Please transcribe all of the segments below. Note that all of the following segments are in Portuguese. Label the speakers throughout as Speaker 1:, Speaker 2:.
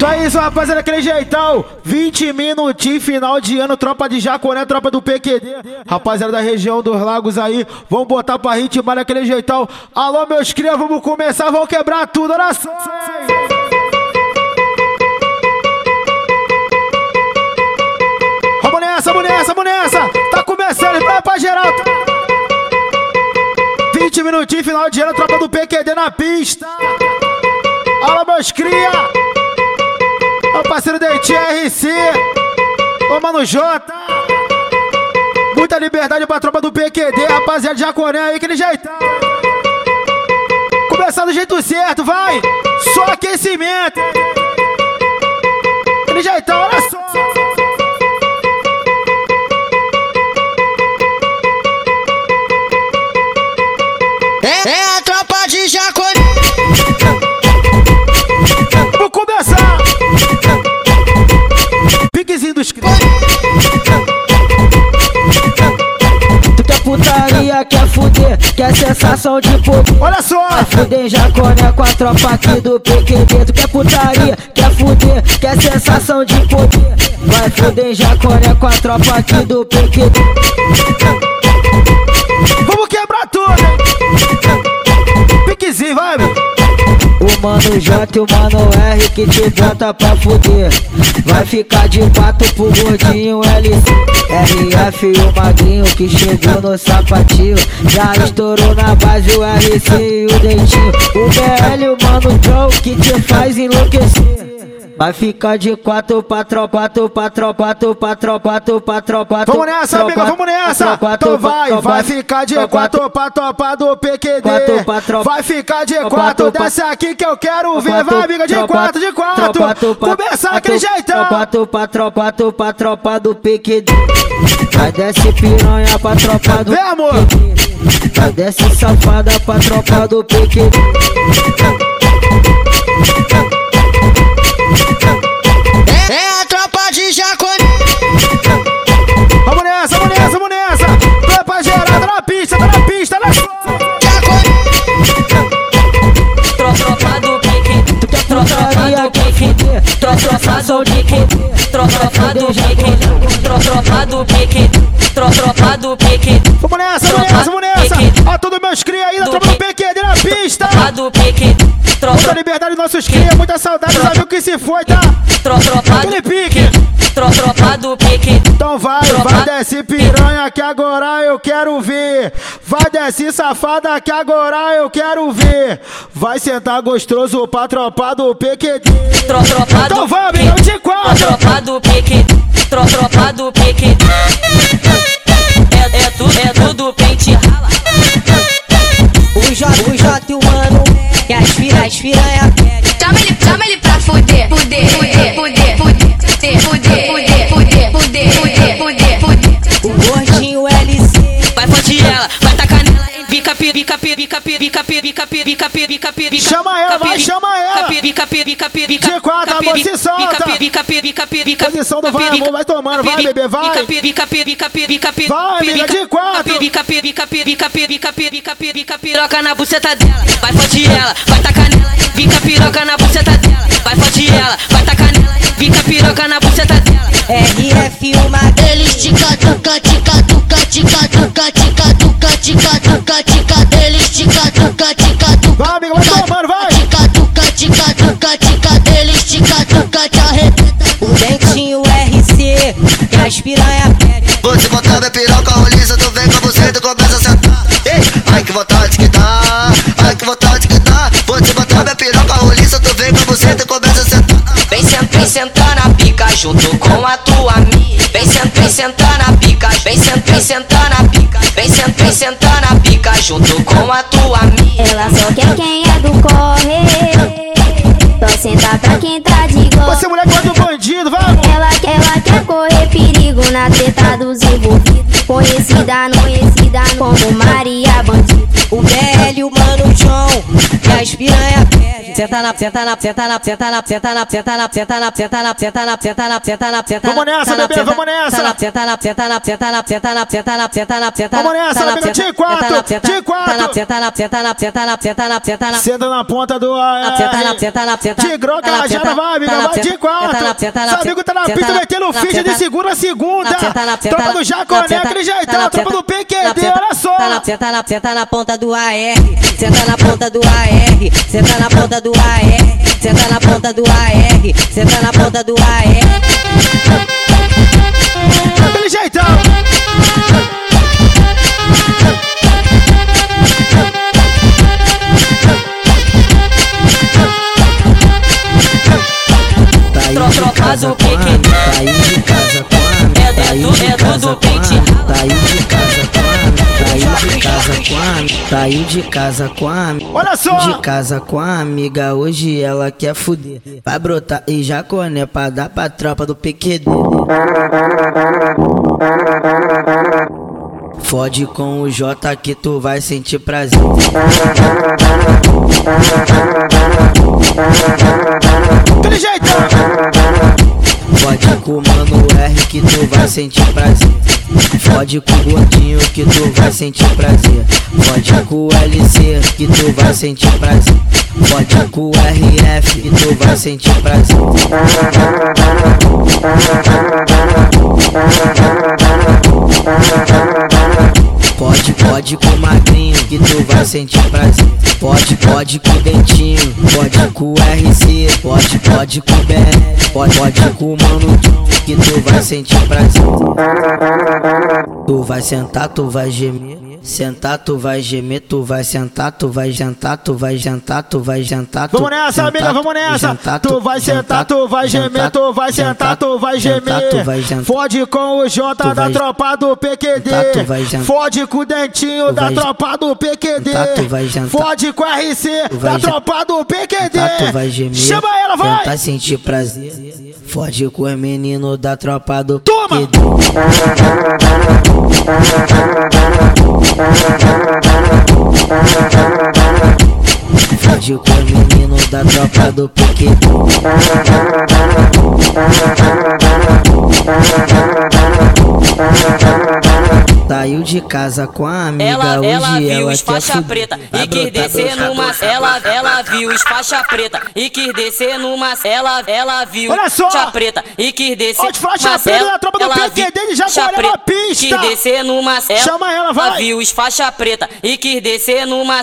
Speaker 1: Então é isso, rapaziada, aquele jeitão. 20 minutinhos, final de ano, tropa de Jaconé, tropa do PQD. Rapaziada da região dos lagos aí, vamos botar pra ritmar daquele jeitão. Alô, meus crias, vamos começar, vamos quebrar tudo, só. Vamos nessa, vamos nessa, vamos nessa. Tá começando, vai pra geral. 20 minutinhos, final de ano, tropa do PQD na pista. Alô, meus cria. Ô parceiro da RC. Ô, Mano J. Muita liberdade pra tropa do PQD, rapaziada de Jaconé aí, que ele já está. Começar do jeito certo, vai. Só aquecimento. Ele já
Speaker 2: quer fuder, quer sensação de poder.
Speaker 1: Olha só!
Speaker 2: Vai fuder jaconé com a tropa aqui do PQD. Tu quer putaria, quer fuder, quer sensação de poder. Vai fuder jaconé com a tropa aqui do PQD. Mano J e o mano R que te bota pra fuder. Vai ficar de quatro pro gordinho LC. RF e o magrinho que chegou no sapatinho. Já estourou na base o RC e o dentinho. O BL, o mano Joe que te faz enlouquecer. Vai ficar de quatro pra tropa, tu pra tropa, tu pra tropa, tu pra tropa. tu
Speaker 1: Vamos nessa, amiga, vamos nessa! Então
Speaker 2: pra
Speaker 1: vai, vai ficar de quatro pra tropa do PQD.
Speaker 2: Quatro pra.
Speaker 1: Vai ficar de quatro, desce aqui que eu quero ver. Vai, amiga, de quatro, de quatro. Começar aquele jeitão.
Speaker 2: Tropa, tropa, tropa, tropa, tropa do PQD. Vai desce piranha pra tropa do
Speaker 1: Vem, amor.
Speaker 2: PQD. Vai desce safada pra tropa do PQD.
Speaker 3: É, a tropa de Jaconé.
Speaker 1: Vamos nessa, vamos nessa, vamos nessa. Tropa geral, tá na pista, tá na pista, olha só.
Speaker 3: Jaconé.
Speaker 4: Tropa do pique, tropa do pique, tropa do pique, tropa do pique, tropa do pique, pique,
Speaker 1: Vamos nessa, vamos nessa, todos meus cria aí, da tropa do PQD na pista.
Speaker 4: Pique, tropa
Speaker 1: liberdade nossos cria, muita saudade, sabe o que se foi, tá?
Speaker 4: tropa
Speaker 1: Aquele
Speaker 4: do
Speaker 1: pique.
Speaker 4: tropa do pique,
Speaker 1: Então vai, vai desce piranha que agora eu quero ver. Vai desce safada que agora eu quero ver. Vai sentar gostoso pra tropa do
Speaker 4: tropa
Speaker 1: Então vai, amigão, de quatro.
Speaker 4: tropa do pique, tropa do pique. É, é, tu, é tudo pente rala.
Speaker 2: O J, o J e o mano. as piranha querem.
Speaker 5: Chama ele, chama ele pra fuder, fuder, fuder, fuder, fuder, fuder, fuder. fuder.
Speaker 4: Pica, pica, pica, pica, pica, pica, pica, pica, pica.
Speaker 1: Chama ela, vai, chama ela.
Speaker 4: Pica, pica, pica,
Speaker 1: De quatro, amor, se solta.
Speaker 4: Pica, pica, pica,
Speaker 1: Posição do vai, amor, vai tomando, vai, bebê, vai.
Speaker 4: Pica, pica, pica, pica,
Speaker 1: Vai, amiga, de quatro.
Speaker 4: Pica, pica, pica, pica, pica, pica, piroca na buceta dela. Vai fonte ela, vai tacar nela. Pica, piroca na buceta dela. Vai fonte ela, vai tacar nela. Pica, piroca na buceta dela.
Speaker 2: RF o magrinho.
Speaker 3: Eles tica,
Speaker 2: as piranha pega.
Speaker 6: Vou te botar minha piroca roliça, tu vem com você e começa a sentar. Ei, ai que vontade que dá, ai que vontade que dá. Vou te botar minha piroca roliça, tu vem com você e começa a sentar.
Speaker 4: Vem senta, vem sentar na pica junto com a tua amiga. Vem senta, vem sentar na pica. Vem senta, vem sentar na pica. Vem senta, vem sentar na pica junto com a tua amiga.
Speaker 7: Ela só quer quem é do corre. Na treta dos envolvidos. Conhecida, conhecida como Maria Bandido.
Speaker 2: O BL, o mano John. E
Speaker 4: as piranha pede. Senta na, senta na, senta na, senta na, senta na, senta na, senta na, senta na, senta na, senta na, senta na, senta na.
Speaker 1: Vamos nessa, bebê, vamos nessa.
Speaker 4: Senta na, senta na, senta na, senta na, senta na, senta na, senta na.
Speaker 1: Vamos nessa, amiga, de quatro, de quatro.
Speaker 4: Senta na, senta na, senta na, senta na, senta na.
Speaker 1: Senta na ponta do ar.
Speaker 4: Senta na, senta na, senta na.
Speaker 1: Tigrão, não vai, amiga, vai de quatro. Seu amigo tá na pista metendo ficha de segunda a segunda. Tropa do Jaconé, aquele jeitão, tropa do PQD, olha só.
Speaker 4: Senta na, senta na ponta do AR, senta na ponta do AR, AR, senta tá na ponta do AR, senta tá na ponta do AR, senta tá na ponta do AR.
Speaker 1: Daquele jeitão.
Speaker 4: Faz o pique,
Speaker 2: tá aí de casa quando, é
Speaker 4: é
Speaker 2: tá
Speaker 4: aí
Speaker 2: de casa
Speaker 4: quando,
Speaker 2: tá aí de casa Saiu de casa com a mina. Saiu de casa com a mina.
Speaker 1: Olha só.
Speaker 2: De casa com a amiga, hoje ela quer fuder. Vai brotar e jaconé pra dar pra tropa do PQD. Fode com o J que tu vai sentir prazer.
Speaker 1: Aquele jeitão.
Speaker 2: Fode com o mano R que tu vai sentir prazer. Fode com o gordinho que tu vai sentir prazer. Fode com o LC que tu vai sentir prazer. Fode com o RF que tu vai sentir prazer. Pode, pode com magrinho que tu vai sentir prazer. Pode, pode com dentinho, pode com RC, pode, pode com BR, pode, pode com mano que tu vai sentir prazer. Tu vai sentar, tu vai gemer. Sentar, tu vai gemer, tu vai sentar, tu vai jantar, tu vai jantar, tu vai jantar. tu
Speaker 1: Vamos nessa,
Speaker 2: sentar,
Speaker 1: amiga, vamos
Speaker 2: tu
Speaker 1: nessa.
Speaker 2: jantar,
Speaker 1: Tu vai sentar, tu vai gemer, tu vai sentar, tu vai
Speaker 2: jantar, tu vai
Speaker 1: gemer.
Speaker 2: jantar.
Speaker 1: Fode com o J
Speaker 2: Tu
Speaker 1: da
Speaker 2: vai-
Speaker 1: tropa do PQD.
Speaker 2: jantar, tu vai jantar.
Speaker 1: Fode com o Dentinho da
Speaker 2: vai-
Speaker 1: tropa do PQD.
Speaker 2: jantar, tu vai jantar.
Speaker 1: Fode com o RC da tropa do PQD.
Speaker 2: Tá, tu vai gemer.
Speaker 1: Chama ela, vai.
Speaker 2: Tentar sentir prazer. Fode com o menino da tropa do
Speaker 1: Toma!
Speaker 2: PQD. Fode com o menino da tropa do PQD. Saiu de casa com a amiga,
Speaker 4: Ela,
Speaker 2: hoje
Speaker 4: ela viu
Speaker 2: ela
Speaker 4: os faixa preta e quis
Speaker 2: brotar,
Speaker 4: descer numa.
Speaker 2: brotar,
Speaker 4: Ela, ela viu os faixa preta e quis descer numa. Ela, ela viu
Speaker 1: Olha só.
Speaker 4: faixa preta e quis descer.
Speaker 1: De faixa
Speaker 4: mas
Speaker 1: preta
Speaker 4: ela-
Speaker 1: da tropa do
Speaker 4: ela
Speaker 1: PQD
Speaker 4: viu
Speaker 1: de
Speaker 4: preta,
Speaker 1: na pista.
Speaker 4: Quis descer numa. Ela,
Speaker 1: Chama ela, vai.
Speaker 4: viu os faixa preta e quis descer numa.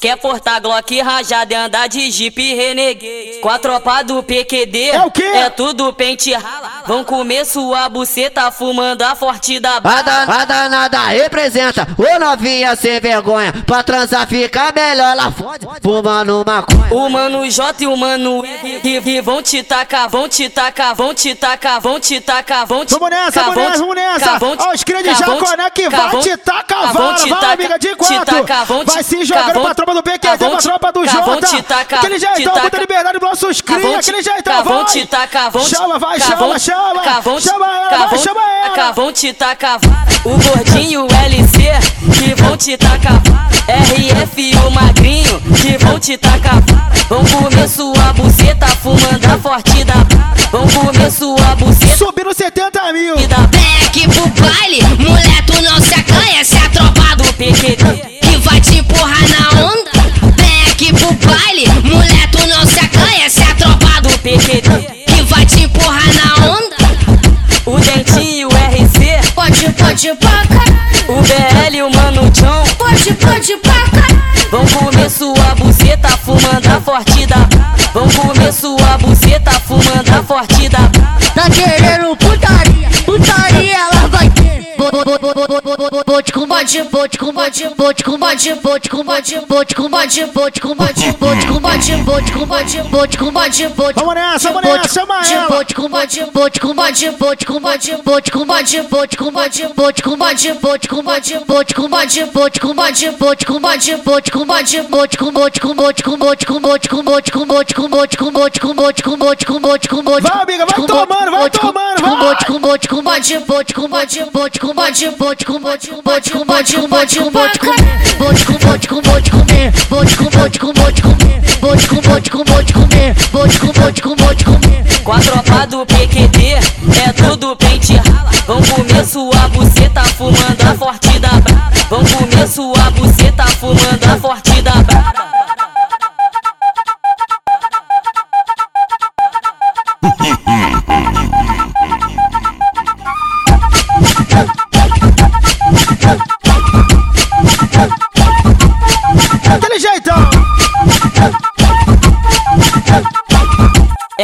Speaker 4: Quer portar Glock rajada e andar de Jeep Renegade. Com a tropa do PQD
Speaker 1: É o quê?
Speaker 4: É tudo pente rala. Vão comer sua buceta fumando a forte da
Speaker 8: A, da, a danada pelada representa. Ô novinha sem vergonha, pra transar fica melhor. Ela fode, fumando maconha.
Speaker 4: O mano J e o mano E, e que vão te tacar, vão te tacar, vão te tacar, vão te tacar, vão te
Speaker 1: Vamos nessa, vamos nessa, vamos nessa. Ó, os
Speaker 4: crentes
Speaker 1: jaconé que
Speaker 4: vão
Speaker 1: te tacar. Vai, amiga, de quatro. Vai se jogando pra tropa do PQD, pra tropa do
Speaker 4: J, vão titá Jota.
Speaker 1: Aquele jeitão, muita liberdade pros nossos
Speaker 4: crias.
Speaker 1: Aquele jeitão, vai. Chama, vai, chama, chama. Chama ela, vai, chama
Speaker 4: tacar, vão te tacar. O gordinho LC que vão te tacar. RF o magrinho que vão te tacar. Vão comer sua buceta fumando a forte da. Vão comer sua buceta
Speaker 1: Subindo 70 mil.
Speaker 4: e da
Speaker 3: Back pro baile, mulher tu não se acanha, se é a tropa do
Speaker 4: do PQD.
Speaker 3: Pode, pra caralho,
Speaker 4: o BL e o Mano John.
Speaker 3: pode, pode pra caralho.
Speaker 4: Vão comer sua buceta fumando a forte da brava. Vão comer sua buceta fumando a forte da brava.
Speaker 3: Tá querendo Bote com bote, bote.
Speaker 1: Vai, amiga, vai tomando, vai tomando, vai.
Speaker 3: Bote, vou te com vou te com vou te com vou te com vou te com vou te com vou te com vou te com vou te comer vou te com vou te com vou te comer vou te com vou te com vou te comer vou te com vou te com vou te comer
Speaker 4: Com a tropa do PQD, é tudo pente rala. Vão comer sua buceta fumando a forte da brava. Vão comer sua buceta fumando a forte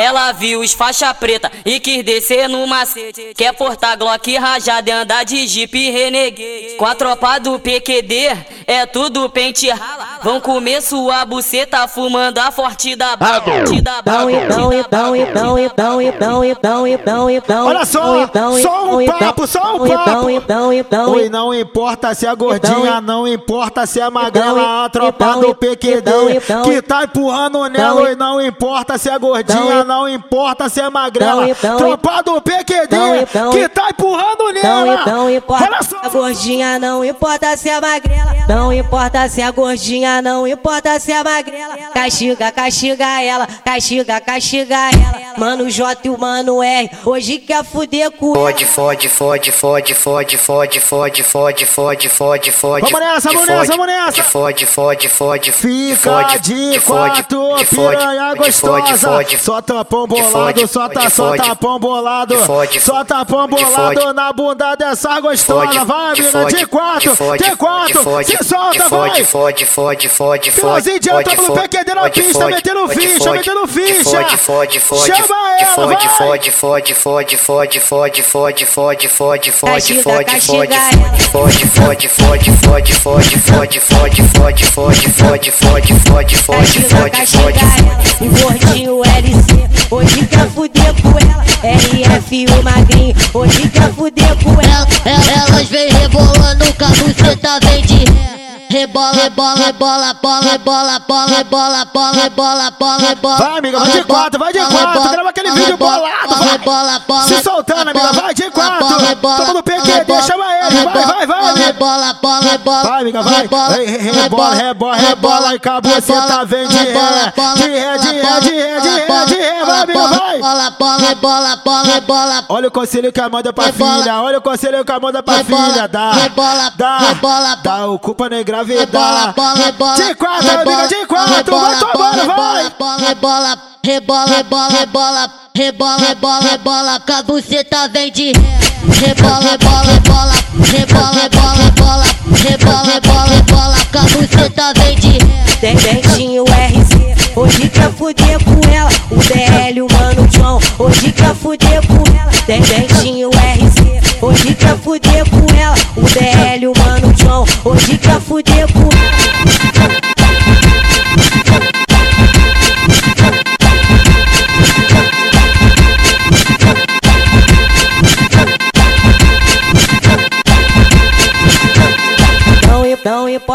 Speaker 4: Ela viu os faixa preta e quis descer no macete. Quer portar Glock rajada e andar de Jeep Renegade. Com a tropa do PQD, é tudo pente rala. Vão comer sua buceta fumando a forte da da
Speaker 9: Então, então, então, então, então, então, então, então, então.
Speaker 1: Olha só,
Speaker 9: então,
Speaker 1: só um
Speaker 9: então,
Speaker 1: papo, só um
Speaker 9: então,
Speaker 1: papo.
Speaker 9: Então, então,
Speaker 1: Oi, não importa se é gordinha,
Speaker 9: Então,
Speaker 1: não importa se é magrela,
Speaker 9: então,
Speaker 1: a tropa
Speaker 9: então,
Speaker 1: do PQD
Speaker 9: então, então,
Speaker 1: que tá empurrando nela.
Speaker 9: então,
Speaker 1: Oi, não importa se é gordinha,
Speaker 9: então,
Speaker 1: não importa se é magrela.
Speaker 9: então,
Speaker 1: Tropa do PQD
Speaker 9: então, então,
Speaker 1: que tá empurrando
Speaker 9: Então,
Speaker 1: nela.
Speaker 9: então importa
Speaker 1: Olha
Speaker 9: se
Speaker 1: só.
Speaker 9: é gordinha, não importa se é magrela. Não importa se é gordinha, não importa se é magrela. Castiga, castiga ela, castiga, castiga ela. Mano J e o Mano R, hoje quer fuder com ela.
Speaker 6: Fode, fode, fode, fode, fode, fode, fode, fode, fode, fode, fode.
Speaker 1: Vamos nessa, vamos
Speaker 6: fode,
Speaker 1: nessa, vamos nessa.
Speaker 6: Fode, fode, fode,
Speaker 1: Fica
Speaker 6: fode,
Speaker 1: de
Speaker 6: fode,
Speaker 1: quatro,
Speaker 6: de fode,
Speaker 1: piranha
Speaker 6: de fode,
Speaker 1: gostosa.
Speaker 6: fode,
Speaker 1: Só tapão
Speaker 6: de
Speaker 1: bolado,
Speaker 6: fode,
Speaker 1: só tá,
Speaker 6: de
Speaker 1: só
Speaker 6: fode,
Speaker 1: tapão bolado.
Speaker 6: de fode,
Speaker 1: Só tapão
Speaker 6: de
Speaker 1: bolado
Speaker 6: fode,
Speaker 1: na bunda dessa gostosa.
Speaker 6: Fode,
Speaker 1: Vai,
Speaker 6: de
Speaker 1: mina,
Speaker 6: fode,
Speaker 1: de quatro,
Speaker 6: de fode,
Speaker 1: de quatro.
Speaker 6: de fode,
Speaker 1: Se solta,
Speaker 6: de
Speaker 1: vai.
Speaker 6: fode, fode, fode, fode,
Speaker 1: Finalzinho de
Speaker 6: fode,
Speaker 1: alta pro
Speaker 6: fode,
Speaker 1: PQD na
Speaker 6: fode,
Speaker 1: pista,
Speaker 6: fode,
Speaker 1: metendo
Speaker 6: fode,
Speaker 1: ficha,
Speaker 6: fode,
Speaker 1: metendo
Speaker 6: de
Speaker 1: ficha.
Speaker 6: Fode, fode, fode,
Speaker 1: Chama
Speaker 6: de
Speaker 1: ela,
Speaker 6: fode,
Speaker 1: vai.
Speaker 6: fode, fode, fode, fode, fode, fode, fode, fode, fode,
Speaker 9: Castiga,
Speaker 6: fode,
Speaker 9: castiga
Speaker 6: fode,
Speaker 9: ela.
Speaker 6: fode, fode, fode, fode, fode, fode, fode, fode, fode, fode, fode, fode, fode,
Speaker 9: Castiga,
Speaker 6: fode,
Speaker 9: castiga
Speaker 6: fode,
Speaker 9: ela. O gordinho LC, hoje quer fuder com ela. RF o magrinho, hoje quer fuder com ela.
Speaker 3: El- el- Elas vem rebolando com a buceta vem de ré. Rebola, rebola, rebola, bola, rebola, bola, rebola, bola, rebola, bola, rebola.
Speaker 1: Vai, amiga, vai de quatro, vai de quatro. Grava aquele vídeo bolado, vai.
Speaker 3: Rebola, bola,
Speaker 1: Se soltando, amiga, vai de quatro. Todo mundo PQD, chama ele, vai, vai, vai.
Speaker 3: Rebola, bola, rebola.
Speaker 1: Vai, amiga, vai. Vai, re- Rebola, rebola, rebola. E com a buceta vem de ré. De ré, de ré, de ré, de ré, de ré. Vai, amiga, vai.
Speaker 3: Bola, bola, bola, bola, bola.
Speaker 1: Olha o conselho que a manda pra
Speaker 3: Rebola.
Speaker 1: filha. Olha o conselho que a manda pra
Speaker 3: Rebola,
Speaker 1: filha. Dá,
Speaker 3: rebola,
Speaker 1: dá,
Speaker 3: rebola,
Speaker 1: dá o culpa vida.
Speaker 3: Rebola, bola, bola.
Speaker 1: De quatro, rebola, de bola, vai bola, vai.
Speaker 3: Rebola, rebola, rebola, rebola, rebola, rebola, rebola, rebola, bola. a buceta vem de Rebola, bola, bola, rebola, bola, bola, rebola, bola, bola, com a buceta vem de
Speaker 9: Dentinho RC, hoje quer fuder com ela. O DL, o Mano John, hoje quer fuder com ela. Dentinho RC, hoje quer fuder com ela hoje quer fuder com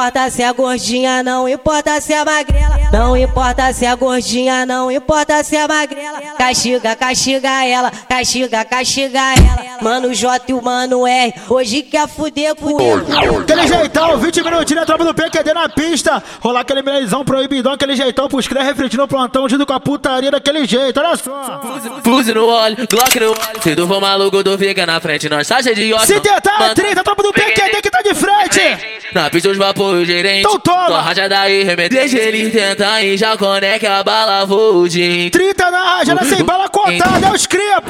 Speaker 9: importa se é gordinha, não importa se é magrela. Não importa se é gordinha, não importa se é magrela. Castiga, castiga ela, castiga, castiga ela. Mano J e o Mano R, hoje quer fuder com ela.
Speaker 1: Aquele jeitão, 20 minutinhos, tropa do PQD na pista. Rolar aquele melezão proibidão, aquele jeitão pros cré refletindo no plantão, junto com a putaria daquele jeito, olha só.
Speaker 10: Fuse no óleo, Glock no óleo. Se tu for maluco, tu fica na frente. Nós tá cheio de ódio.
Speaker 1: Se tentar, 30, a tropa do PQD que tá de frente.
Speaker 10: Na pista os vapor gerente.
Speaker 1: Então toma.
Speaker 10: Tua raja daí remete. Deixa ele tentar e já conecta a bala, vou o dia.
Speaker 1: 30 na rajada, sem bala contada, é os cria.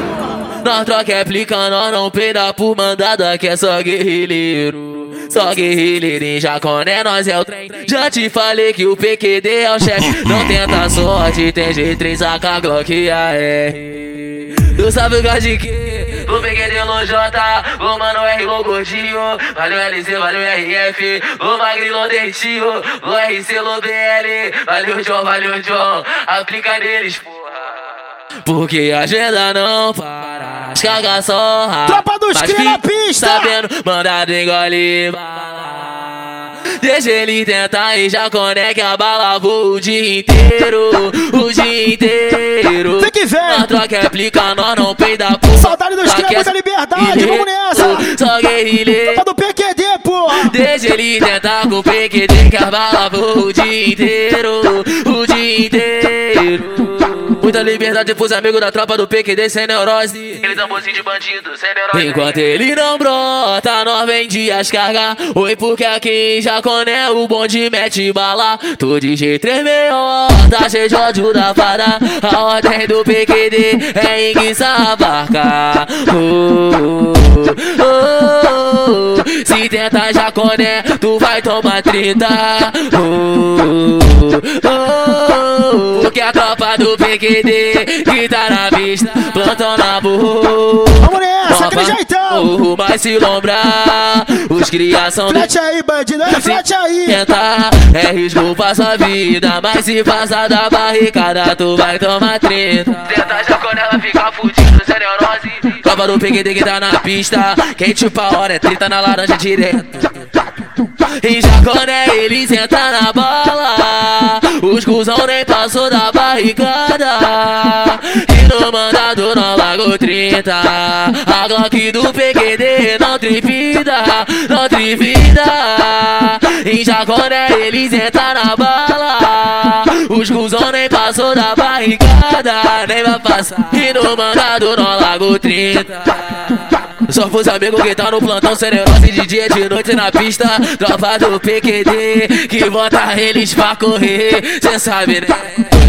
Speaker 10: Nós troca é aplica, nós não peida por mandada que é só guerrilheiro. Só guerrilheiro em jaconé, nós é o trem. Já te falei que o PQD é o chefe. Não tenta sorte, tem G3 AK Glock e AR. Tu sabe o que de? O PQD no J, o Mano R, o Gordinho. Valeu LZ, valeu RF, o Magrilo Dentinho, o RC, o BL. Valeu John, valeu John, aplica neles, porra. Porque a agenda não para, as cagas só.
Speaker 1: Tropa dos cria na pista.
Speaker 10: Sabendo, mandado engole bala. Deixa ele tentar e já conecta a bala vou o dia inteiro, o dia inteiro.
Speaker 1: Que vem.
Speaker 10: Nós troca é plica, nós não peida porra.
Speaker 1: Saudade dos cria, muita liberdade, vamos nessa.
Speaker 10: Só guerrilha.
Speaker 1: Tropa do PQD, porra.
Speaker 10: Deixa ele tentar com o PQD que as balas voam o dia inteiro, o dia inteiro. Muita liberdade pros amigos da tropa do PQD sem neurose. Aqueles amorzinhos de bandido, sem neurose. Enquanto ele não brota, nós vem de as cargas. Oi, porque aqui em Jaconé o bonde mete bala. Tô de G3 tá cheio de ódio da fada. A ordem do PQD é enguiçar a barca. Oh, oh, oh, Se tenta Jaconé, tu vai tomar 30. Oh, oh, porque a tropa do PQD que tá na vista, plantão na burro.
Speaker 1: Vamos nessa, aquele jeitão.
Speaker 10: Oh, mas se lombrar, os criação
Speaker 1: Flete aí, bandido, é flete aí.
Speaker 10: tentar é risco pra sua vida, mas se passar da barricada, tu vai tomar treta. Tenta já quando ela fica fudida, sem neurose. Tropa do PQD que tá na pista, quem chupa a hora é 30 na laranja direto. E já quando é eles entram na bala, os cuzão nem passou da barricada. E no mandado não largou 30. A Glock do PQD não tripida, não tripida. E já quando é eles entram na bala, os cuzão nem passou da barricada, nem vai passar. E no mandado não largou 30. Só pros amigos que tá no plantão Serenose de dia de noite na pista Tropa do PQD Que bota eles pra correr. Cê sabe né?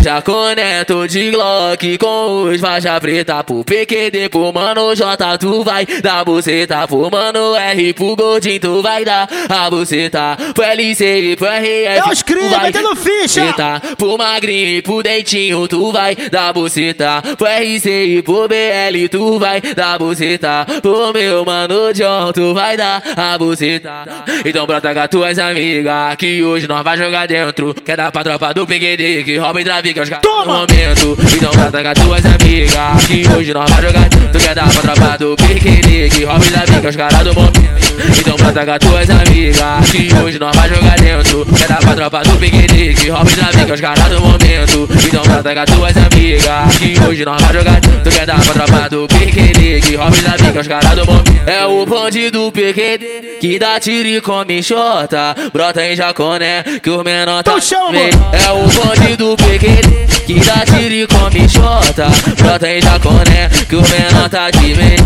Speaker 10: Já conecto de Glock Com os faixa preta Pro PQD, pro mano J Tu vai dar buceta. Pro mano R, pro Goldin Tu vai dar a buceta. Pro LC e pro RF
Speaker 1: É os
Speaker 10: vai
Speaker 1: metendo ficha.
Speaker 10: buceta. Pro magrinho e pro dentinho Tu vai dar buceta. Pro RC e pro BL Tu vai dar buceta. Pro meu mano John Tu vai dar a buceta. Então brota com as tuas amigas Que hoje nós vai jogar dentro. Quer dar pra tropa do PQD Que rouba e trafica os caras no momento. Então brota com as tuas amigas Que hoje nós vai jogar dentro. Quer dar pra tropa do PQD Que rouba e trafica os caras do momento então brota com as tuas amigas Que hoje nós vai jogar dentro. Quer dar pra tropa do PQD Que rouba e trafica os caras do momento. Então brota com as tuas amigas Que hoje nós vai jogar dentro. Quer dar pra tropa do PQD Que rouba e trafica os caras do momento. É o bonde do PQD Que dá tiro e come xota Brota em Jaconé Que o menor tá
Speaker 1: Então.
Speaker 10: É o bonde do PQD Que dá tiro e come xota Brota em Jaconé Que o menor tá de bem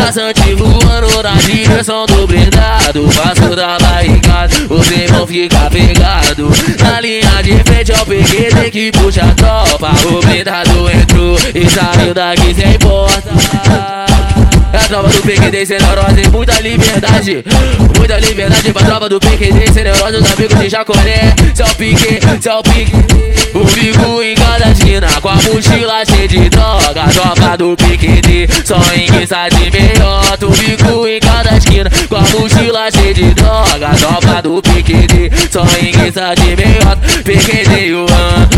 Speaker 10: Caçante voando na direção do blindado. Passo da barricada, os irmãos fica pegado. Na linha de frente ao PQD que puxa a tropa. O blindado entrou e saiu daqui sem porta. É a tropa do PQD sem neurose, muita liberdade. Muita liberdade pra tropa do PQD sem neurose Os amigos de Jaconé, seu pique, seu pique O bico em cada esquina com a mochila cheia de droga Tropa do PQD, só enguiça de meiota O bico em cada esquina com a mochila cheia de droga Tropa do PQD, só enguiça de meiota PQD e o An,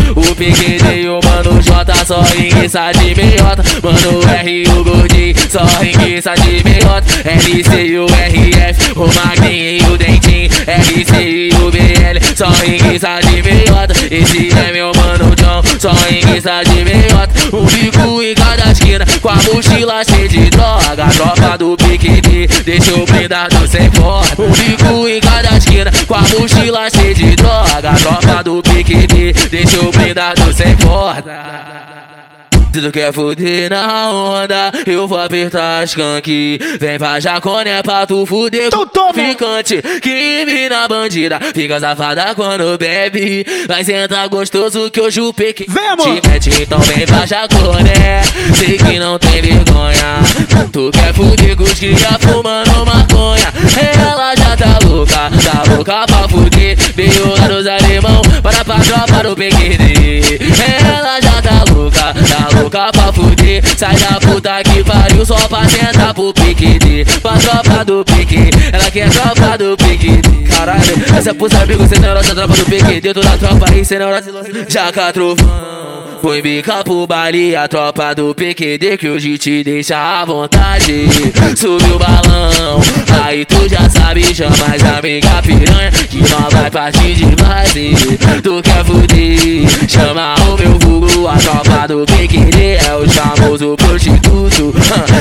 Speaker 10: Só enguiça de meiota Mano R o Gordinho, só enguiça de meiota LC e o RF, o Magninho e o Dentinho. RC e o BL, só enguiça de meiota Esse é meu mano John, só enguiça de meiota Um bico em cada esquina, com a mochila cheia de droga. Tropa do PQD, deixa o blindado sem porta Um bico em cada esquina, com a mochila cheia de droga. Tropa do PQD, deixa o blindado sem porta se tu quer fuder na onda, eu vou apertar as canque. Vem pra Jaconé pra tu fuder
Speaker 1: Então toma.
Speaker 10: ficante. Que mina bandida, fica safada quando bebe. Vai sentar gostoso que hoje o peque
Speaker 1: Vem, amor.
Speaker 10: te mete, então vem pra Jaconé. Sei que não tem vergonha. Tu quer fuder com os cria fumando maconha. Ela já tá louca, tá louca pra fuder. Veio lá dos alemão, para pra tropa do PQD. Ela já tá louca, tá louca pra fuder. Sai da puta que pariu só pra sentar pro PQD. Pra tropa do PQD, ela quer tropa do PQD. Caralho, essa é pros amigos, cê neurosa, tropa do PQD. Toda a tropa aí, cê neurosa, jaca trovão. Fui bica pro baile, a tropa do PQD que hoje te deixa à vontade. Subiu o balão, aí tu já sabe, chama as amiga piranha que não vai partir de base. tu quer fuder, chama o meu vulgo, a tropa do PQD é o famoso prostituto.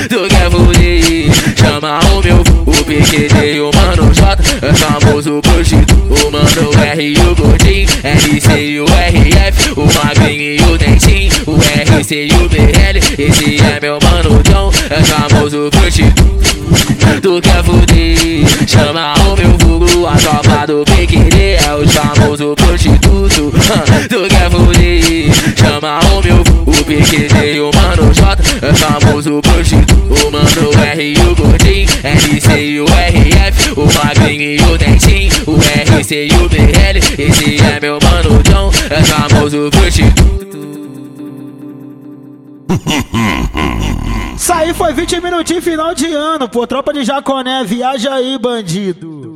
Speaker 10: Tu quer fuder, chama o meu o PQD e o mano J, é famoso prostituto. O mano R e o gordinho, RC e o RF, o magrinho e o Dentinho, o RC e o BL. Esse é meu Mano John, é famoso prostituto. Tu quer fuder, chama o meu vulgo, a tropa do PQD é os famosos prostituto. Tu quer fuder, chama o meu vulgo, o e o Mano J, é famoso prostituto. O Mano R e o Gordinho, LC e o RF, o Magrinho e o Dentinho, o RC e o BL. Esse é meu Mano John, é famoso prostituto.
Speaker 1: Isso aí foi 20 minutinhos final de ano, pô. Tropa de Jaconé, viaja aí, bandido.